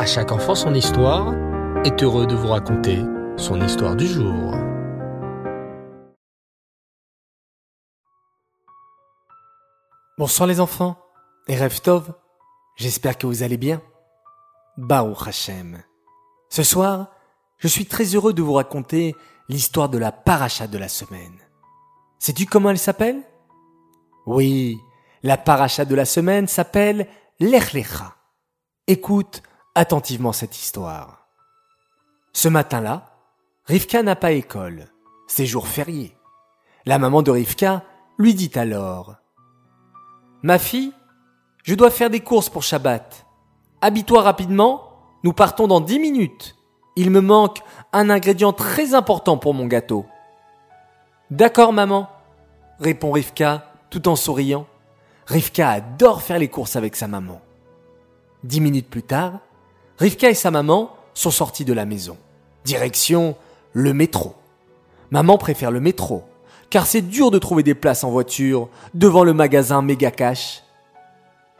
À chaque enfant son histoire est heureux de vous raconter son histoire du jour. Bonsoir les enfants et Rêve Tov, j'espère que vous allez bien. Baruch Hashem. Ce soir, je suis très heureux de vous raconter l'histoire de la paracha de la semaine. Sais-tu comment elle s'appelle? Oui, la paracha de la semaine s'appelle Lech Lecha. Écoute attentivement cette histoire. Ce matin-là, Rivka n'a pas école. C'est jour férié. La maman de Rivka lui dit alors Ma fille, je dois faire des courses pour Shabbat. Habille-toi rapidement, nous partons dans dix minutes. Il me manque un ingrédient très important pour mon gâteau. D'accord, maman, répond Rivka tout en souriant. Rivka adore faire les courses avec sa maman. Dix minutes plus tard, Rivka et sa maman sont sortis de la maison. Direction le métro. Maman préfère le métro, car c'est dur de trouver des places en voiture devant le magasin Mega Cash.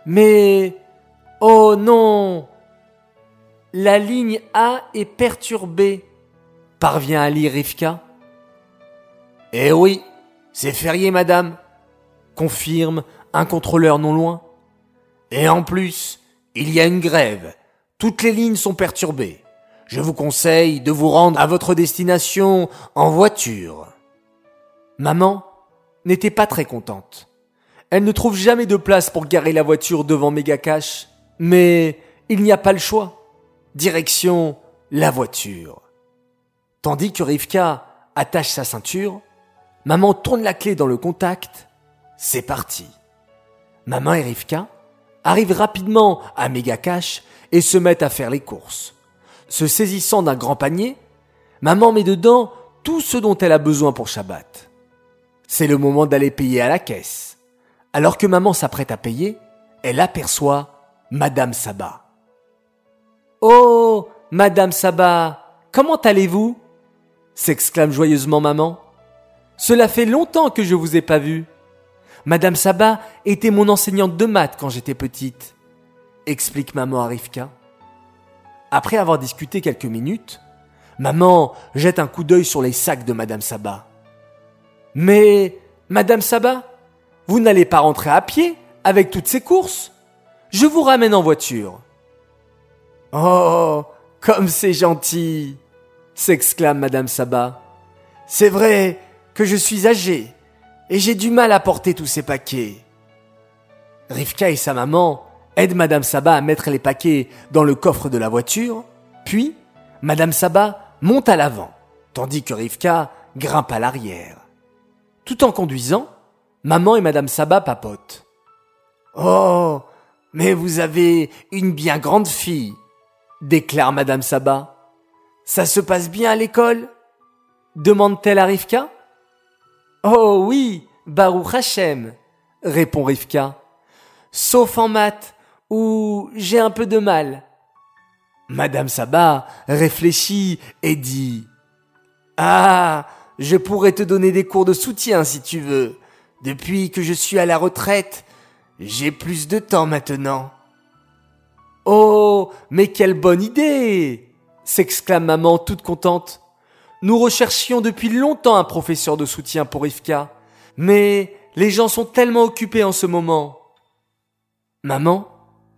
Mais... Oh non La ligne A est perturbée, parvient à lire Rivka. Eh oui, c'est férié, madame, confirme un contrôleur non loin. Et en plus, il y a une grève. Toutes les lignes sont perturbées. Je vous conseille de vous rendre à votre destination en voiture. Maman n'était pas très contente. Elle ne trouve jamais de place pour garer la voiture devant Megacash, mais il n'y a pas le choix. Direction la voiture. Tandis que Rivka attache sa ceinture, maman tourne la clé dans le contact. C'est parti. Maman et Rivka arrivent rapidement à Megacash et se mettent à faire les courses. Se saisissant d'un grand panier, maman met dedans tout ce dont elle a besoin pour Shabbat. C'est le moment d'aller payer à la caisse. Alors que maman s'apprête à payer, elle aperçoit Madame Saba. Oh, Madame Saba, comment allez-vous? s'exclame joyeusement maman. Cela fait longtemps que je vous ai pas vu. Madame Saba était mon enseignante de maths quand j'étais petite, explique maman à Rivka. Après avoir discuté quelques minutes, maman jette un coup d'œil sur les sacs de Madame Saba. Mais, Madame Saba, vous n'allez pas rentrer à pied avec toutes ces courses Je vous ramène en voiture. Oh, comme c'est gentil s'exclame Madame Saba. C'est vrai que je suis âgée et j'ai du mal à porter tous ces paquets. Rivka et sa maman aident Madame Saba à mettre les paquets dans le coffre de la voiture, puis Madame Saba monte à l'avant, tandis que Rivka grimpe à l'arrière. Tout en conduisant, maman et Madame Saba papotent. Oh, mais vous avez une bien grande fille, déclare Madame Saba. Ça se passe bien à l'école? demande-t-elle à Rivka. Oh oui, Baruch Hashem, répond Rivka. Sauf en maths, où j'ai un peu de mal. Madame Saba réfléchit et dit Ah, je pourrais te donner des cours de soutien si tu veux. Depuis que je suis à la retraite, j'ai plus de temps maintenant. Oh, mais quelle bonne idée s'exclame maman toute contente. Nous recherchions depuis longtemps un professeur de soutien pour Rivka, mais les gens sont tellement occupés en ce moment. Maman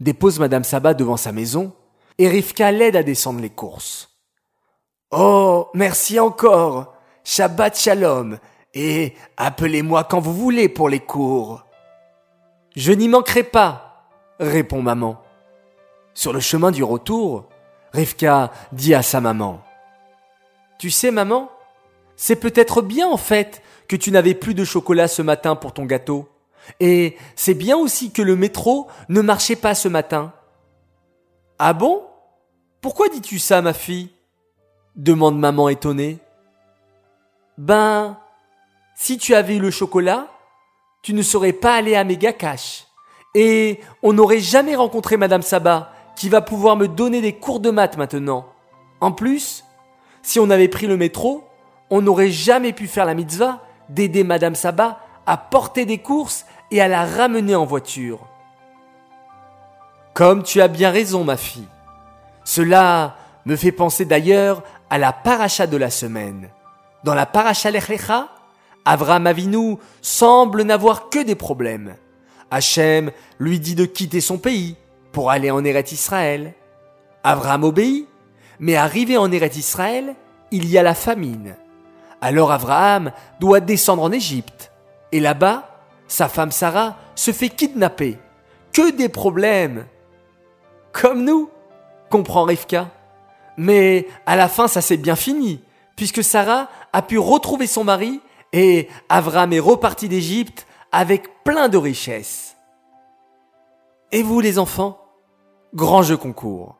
dépose Madame Saba devant sa maison et Rivka l'aide à descendre les courses. Oh, merci encore. Shabbat Shalom et appelez-moi quand vous voulez pour les cours. Je n'y manquerai pas, répond maman. Sur le chemin du retour, Rivka dit à sa maman. Tu sais, maman, c'est peut-être bien en fait que tu n'avais plus de chocolat ce matin pour ton gâteau. Et c'est bien aussi que le métro ne marchait pas ce matin. Ah bon? Pourquoi dis-tu ça, ma fille? demande maman étonnée. Ben, si tu avais eu le chocolat, tu ne serais pas allé à Cash. Et on n'aurait jamais rencontré Madame Saba, qui va pouvoir me donner des cours de maths maintenant. En plus, si on avait pris le métro, on n'aurait jamais pu faire la mitzvah d'aider Madame Saba à porter des courses et à la ramener en voiture. Comme tu as bien raison, ma fille. Cela me fait penser d'ailleurs à la paracha de la semaine. Dans la paracha Lech Avram Avinu semble n'avoir que des problèmes. Hachem lui dit de quitter son pays pour aller en Eretz Israël. Avram obéit, mais arrivé en Eretz Israël, il y a la famine. Alors Abraham doit descendre en Égypte. Et là-bas, sa femme Sarah se fait kidnapper. Que des problèmes Comme nous, comprend Rivka. Mais à la fin, ça s'est bien fini, puisque Sarah a pu retrouver son mari et Avram est reparti d'Égypte avec plein de richesses. Et vous les enfants Grand jeu concours.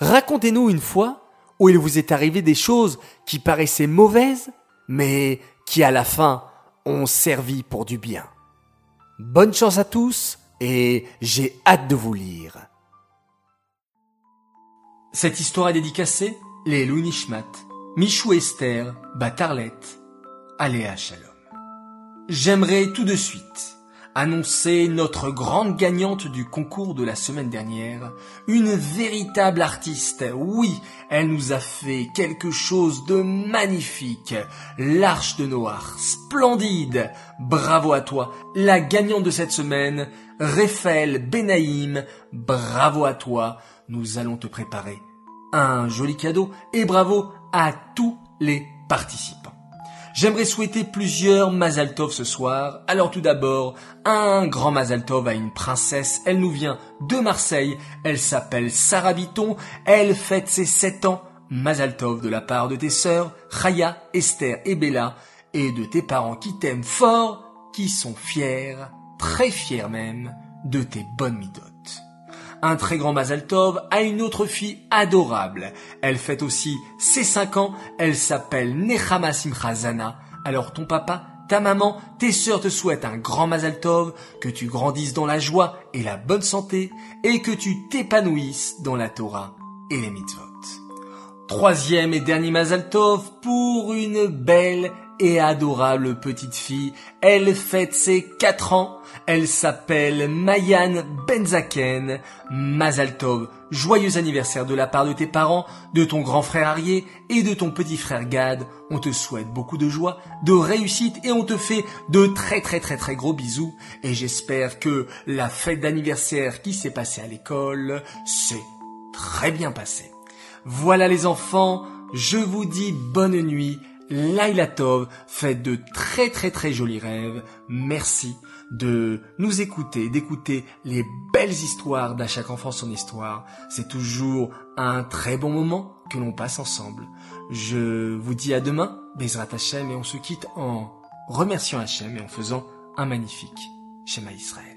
Racontez-nous une fois où il vous est arrivé des choses qui paraissaient mauvaises, mais qui à la fin ont servi pour du bien. Bonne chance à tous et j'ai hâte de vous lire. Cette histoire est dédicacée les Louis Nishmat, Michou Esther, Batarlet, Aléa Shalom. J'aimerais tout de suite annoncer notre grande gagnante du concours de la semaine dernière, une véritable artiste. Oui, elle nous a fait quelque chose de magnifique. L'Arche de Noah, splendide. Bravo à toi, la gagnante de cette semaine, Raphaël Benaïm. Bravo à toi. Nous allons te préparer un joli cadeau et bravo à tous les participants. J'aimerais souhaiter plusieurs Mazaltov ce soir. Alors tout d'abord, un grand Mazaltov à une princesse. Elle nous vient de Marseille. Elle s'appelle Sarah Viton. Elle fête ses 7 ans. Mazaltov de la part de tes sœurs, Chaya, Esther et Bella, et de tes parents qui t'aiment fort, qui sont fiers, très fiers même, de tes bonnes midotes un très grand Mazaltov a une autre fille adorable. Elle fête aussi ses 5 ans, elle s'appelle Nechama Simchazana. Alors ton papa, ta maman, tes sœurs te souhaitent un grand Mazaltov, que tu grandisses dans la joie et la bonne santé, et que tu t'épanouisses dans la Torah et les mitzvot. Troisième et dernier Mazaltov pour une belle et adorable petite fille. Elle fête ses 4 ans. Elle s'appelle Mayan Benzaken. Mazaltov, joyeux anniversaire de la part de tes parents, de ton grand frère Arié et de ton petit frère Gad. On te souhaite beaucoup de joie, de réussite et on te fait de très très très très gros bisous. Et j'espère que la fête d'anniversaire qui s'est passée à l'école s'est très bien passée. Voilà les enfants, je vous dis bonne nuit Laila Tov, faites de très très très jolis rêves. Merci de nous écouter, d'écouter les belles histoires d'à chaque enfant son histoire. C'est toujours un très bon moment que l'on passe ensemble. Je vous dis à demain, Bezrat Hashem, et on se quitte en remerciant Hachem et en faisant un magnifique schéma Israël.